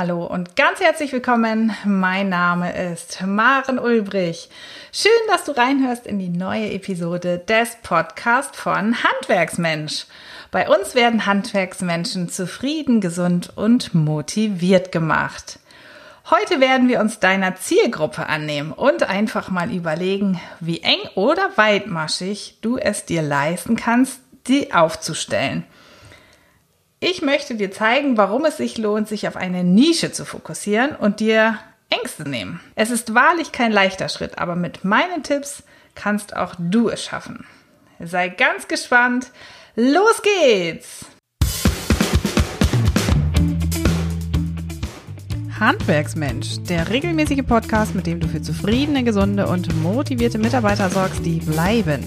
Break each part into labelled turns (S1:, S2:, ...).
S1: Hallo und ganz herzlich willkommen. Mein Name ist Maren Ulbrich. Schön, dass du reinhörst in die neue Episode des Podcasts von Handwerksmensch. Bei uns werden Handwerksmenschen zufrieden, gesund und motiviert gemacht. Heute werden wir uns deiner Zielgruppe annehmen und einfach mal überlegen, wie eng oder weitmaschig du es dir leisten kannst, die aufzustellen. Ich möchte dir zeigen, warum es sich lohnt, sich auf eine Nische zu fokussieren und dir Ängste nehmen. Es ist wahrlich kein leichter Schritt, aber mit meinen Tipps kannst auch du es schaffen. Sei ganz gespannt. Los geht's! Handwerksmensch, der regelmäßige Podcast, mit dem du für zufriedene, gesunde und motivierte Mitarbeiter sorgst, die bleiben.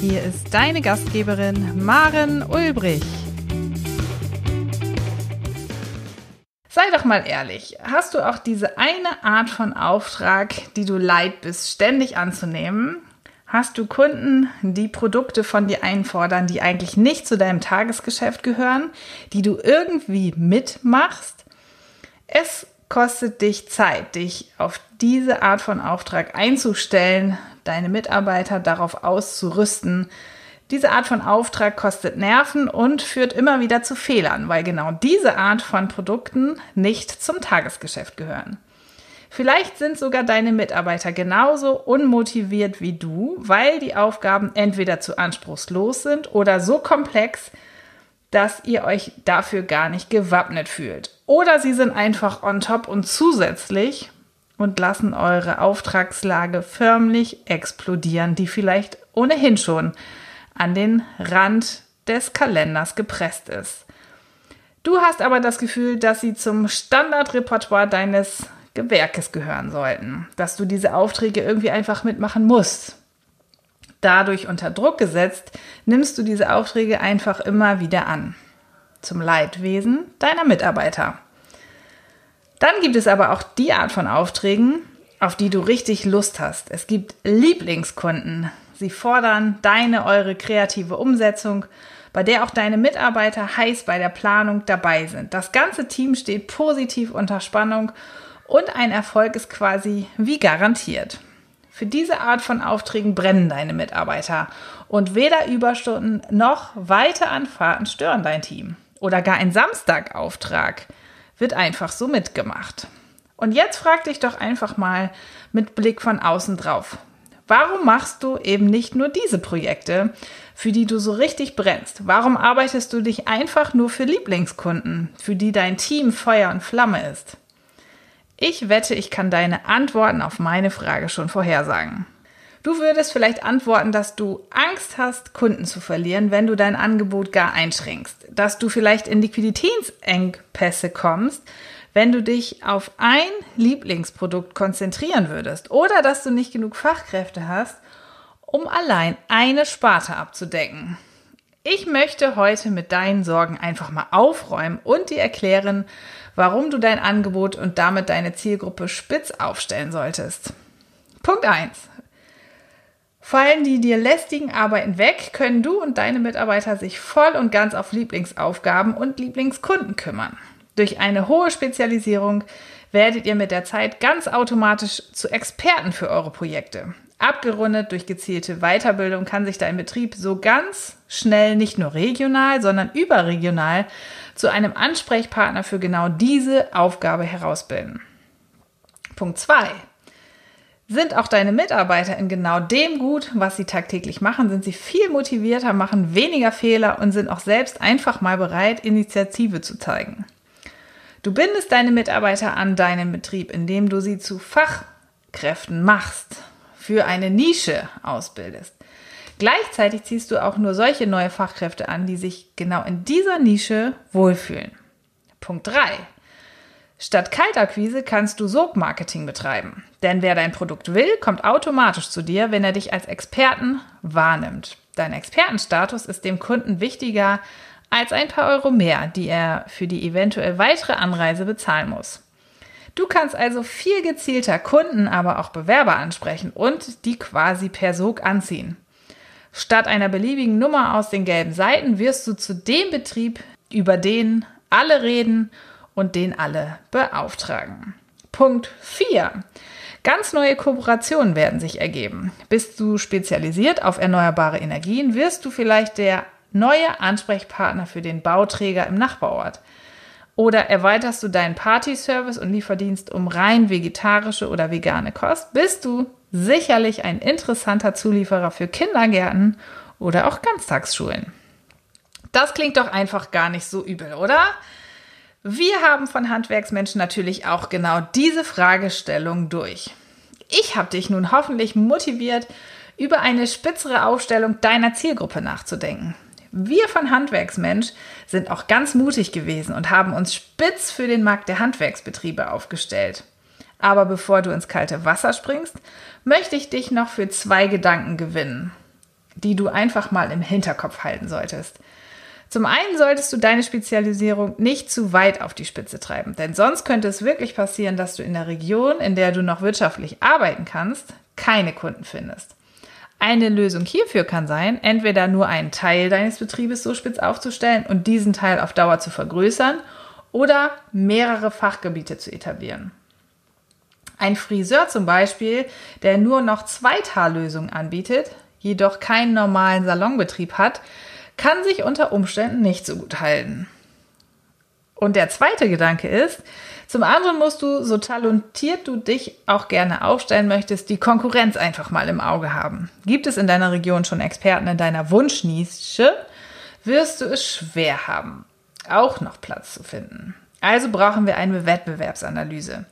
S1: Hier ist deine Gastgeberin Maren Ulbrich. Sei doch mal ehrlich, hast du auch diese eine Art von Auftrag, die du leid bist, ständig anzunehmen? Hast du Kunden, die Produkte von dir einfordern, die eigentlich nicht zu deinem Tagesgeschäft gehören, die du irgendwie mitmachst? Es kostet dich Zeit, dich auf diese Art von Auftrag einzustellen, deine Mitarbeiter darauf auszurüsten, diese Art von Auftrag kostet Nerven und führt immer wieder zu Fehlern, weil genau diese Art von Produkten nicht zum Tagesgeschäft gehören. Vielleicht sind sogar deine Mitarbeiter genauso unmotiviert wie du, weil die Aufgaben entweder zu anspruchslos sind oder so komplex, dass ihr euch dafür gar nicht gewappnet fühlt. Oder sie sind einfach on top und zusätzlich und lassen eure Auftragslage förmlich explodieren, die vielleicht ohnehin schon an den Rand des Kalenders gepresst ist. Du hast aber das Gefühl, dass sie zum Standardrepertoire deines Gewerkes gehören sollten, dass du diese Aufträge irgendwie einfach mitmachen musst. Dadurch unter Druck gesetzt, nimmst du diese Aufträge einfach immer wieder an. Zum Leidwesen deiner Mitarbeiter. Dann gibt es aber auch die Art von Aufträgen, auf die du richtig Lust hast. Es gibt Lieblingskunden, Sie fordern deine, eure kreative Umsetzung, bei der auch deine Mitarbeiter heiß bei der Planung dabei sind. Das ganze Team steht positiv unter Spannung und ein Erfolg ist quasi wie garantiert. Für diese Art von Aufträgen brennen deine Mitarbeiter und weder Überstunden noch weite Anfahrten stören dein Team. Oder gar ein Samstagauftrag wird einfach so mitgemacht. Und jetzt frag dich doch einfach mal mit Blick von außen drauf. Warum machst du eben nicht nur diese Projekte, für die du so richtig brennst? Warum arbeitest du dich einfach nur für Lieblingskunden, für die dein Team Feuer und Flamme ist? Ich wette, ich kann deine Antworten auf meine Frage schon vorhersagen. Du würdest vielleicht antworten, dass du Angst hast, Kunden zu verlieren, wenn du dein Angebot gar einschränkst, dass du vielleicht in Liquiditätsengpässe kommst, wenn du dich auf ein Lieblingsprodukt konzentrieren würdest oder dass du nicht genug Fachkräfte hast, um allein eine Sparte abzudecken. Ich möchte heute mit deinen Sorgen einfach mal aufräumen und dir erklären, warum du dein Angebot und damit deine Zielgruppe spitz aufstellen solltest. Punkt 1. Fallen die dir lästigen Arbeiten weg, können du und deine Mitarbeiter sich voll und ganz auf Lieblingsaufgaben und Lieblingskunden kümmern. Durch eine hohe Spezialisierung werdet ihr mit der Zeit ganz automatisch zu Experten für eure Projekte. Abgerundet durch gezielte Weiterbildung kann sich dein Betrieb so ganz schnell nicht nur regional, sondern überregional zu einem Ansprechpartner für genau diese Aufgabe herausbilden. Punkt 2. Sind auch deine Mitarbeiter in genau dem gut, was sie tagtäglich machen, sind sie viel motivierter, machen weniger Fehler und sind auch selbst einfach mal bereit, Initiative zu zeigen. Du bindest deine Mitarbeiter an deinen Betrieb, indem du sie zu Fachkräften machst, für eine Nische ausbildest. Gleichzeitig ziehst du auch nur solche neue Fachkräfte an, die sich genau in dieser Nische wohlfühlen. Punkt 3. Statt Kaltakquise kannst du Sogmarketing betreiben. Denn wer dein Produkt will, kommt automatisch zu dir, wenn er dich als Experten wahrnimmt. Dein Expertenstatus ist dem Kunden wichtiger als ein paar Euro mehr, die er für die eventuell weitere Anreise bezahlen muss. Du kannst also viel gezielter Kunden, aber auch Bewerber ansprechen und die quasi per Sog anziehen. Statt einer beliebigen Nummer aus den gelben Seiten wirst du zu dem Betrieb, über den alle reden und den alle beauftragen. Punkt 4. Ganz neue Kooperationen werden sich ergeben. Bist du spezialisiert auf erneuerbare Energien, wirst du vielleicht der neue Ansprechpartner für den Bauträger im Nachbarort. Oder erweiterst du deinen Party-Service und Lieferdienst um rein vegetarische oder vegane Kost, bist du sicherlich ein interessanter Zulieferer für Kindergärten oder auch Ganztagsschulen. Das klingt doch einfach gar nicht so übel, oder? Wir haben von Handwerksmenschen natürlich auch genau diese Fragestellung durch. Ich habe dich nun hoffentlich motiviert, über eine spitzere Aufstellung deiner Zielgruppe nachzudenken. Wir von Handwerksmensch sind auch ganz mutig gewesen und haben uns spitz für den Markt der Handwerksbetriebe aufgestellt. Aber bevor du ins kalte Wasser springst, möchte ich dich noch für zwei Gedanken gewinnen, die du einfach mal im Hinterkopf halten solltest. Zum einen solltest du deine Spezialisierung nicht zu weit auf die Spitze treiben, denn sonst könnte es wirklich passieren, dass du in der Region, in der du noch wirtschaftlich arbeiten kannst, keine Kunden findest. Eine Lösung hierfür kann sein, entweder nur einen Teil deines Betriebes so spitz aufzustellen und diesen Teil auf Dauer zu vergrößern oder mehrere Fachgebiete zu etablieren. Ein Friseur zum Beispiel, der nur noch Zweitaglösungen anbietet, jedoch keinen normalen Salonbetrieb hat, kann sich unter Umständen nicht so gut halten. Und der zweite Gedanke ist, zum anderen musst du, so talentiert du dich auch gerne aufstellen möchtest, die Konkurrenz einfach mal im Auge haben. Gibt es in deiner Region schon Experten in deiner Wunschnische, wirst du es schwer haben, auch noch Platz zu finden. Also brauchen wir eine Wettbewerbsanalyse.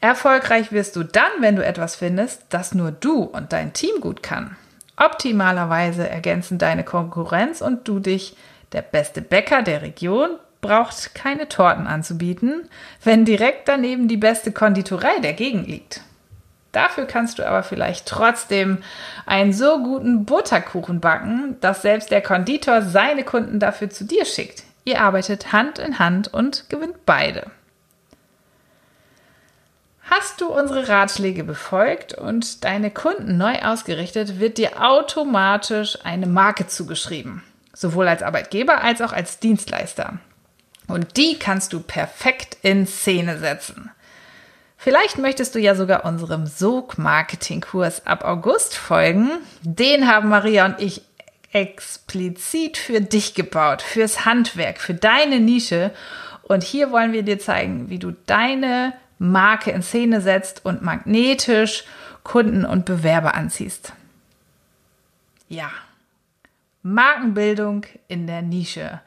S1: Erfolgreich wirst du dann, wenn du etwas findest, das nur du und dein Team gut kann. Optimalerweise ergänzen deine Konkurrenz und du dich der beste Bäcker der Region braucht keine Torten anzubieten, wenn direkt daneben die beste Konditorei der Gegend liegt. Dafür kannst du aber vielleicht trotzdem einen so guten Butterkuchen backen, dass selbst der Konditor seine Kunden dafür zu dir schickt. Ihr arbeitet Hand in Hand und gewinnt beide. Hast du unsere Ratschläge befolgt und deine Kunden neu ausgerichtet, wird dir automatisch eine Marke zugeschrieben. Sowohl als Arbeitgeber als auch als Dienstleister. Und die kannst du perfekt in Szene setzen. Vielleicht möchtest du ja sogar unserem Sog-Marketing-Kurs ab August folgen. Den haben Maria und ich explizit für dich gebaut, fürs Handwerk, für deine Nische. Und hier wollen wir dir zeigen, wie du deine Marke in Szene setzt und magnetisch Kunden und Bewerber anziehst. Ja, Markenbildung in der Nische.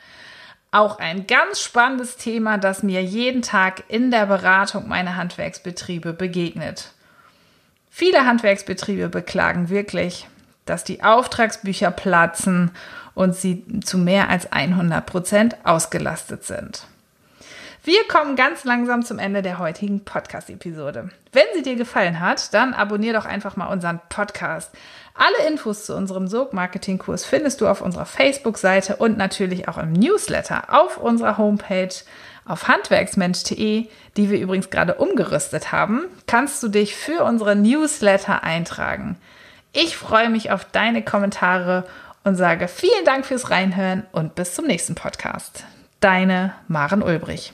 S1: Auch ein ganz spannendes Thema, das mir jeden Tag in der Beratung meiner Handwerksbetriebe begegnet. Viele Handwerksbetriebe beklagen wirklich, dass die Auftragsbücher platzen und sie zu mehr als 100 Prozent ausgelastet sind. Wir kommen ganz langsam zum Ende der heutigen Podcast-Episode. Wenn sie dir gefallen hat, dann abonnier doch einfach mal unseren Podcast. Alle Infos zu unserem Sog-Marketing-Kurs findest du auf unserer Facebook-Seite und natürlich auch im Newsletter auf unserer Homepage auf handwerksmensch.de, die wir übrigens gerade umgerüstet haben, kannst du dich für unsere Newsletter eintragen. Ich freue mich auf deine Kommentare und sage vielen Dank fürs Reinhören und bis zum nächsten Podcast. Deine Maren Ulbrich.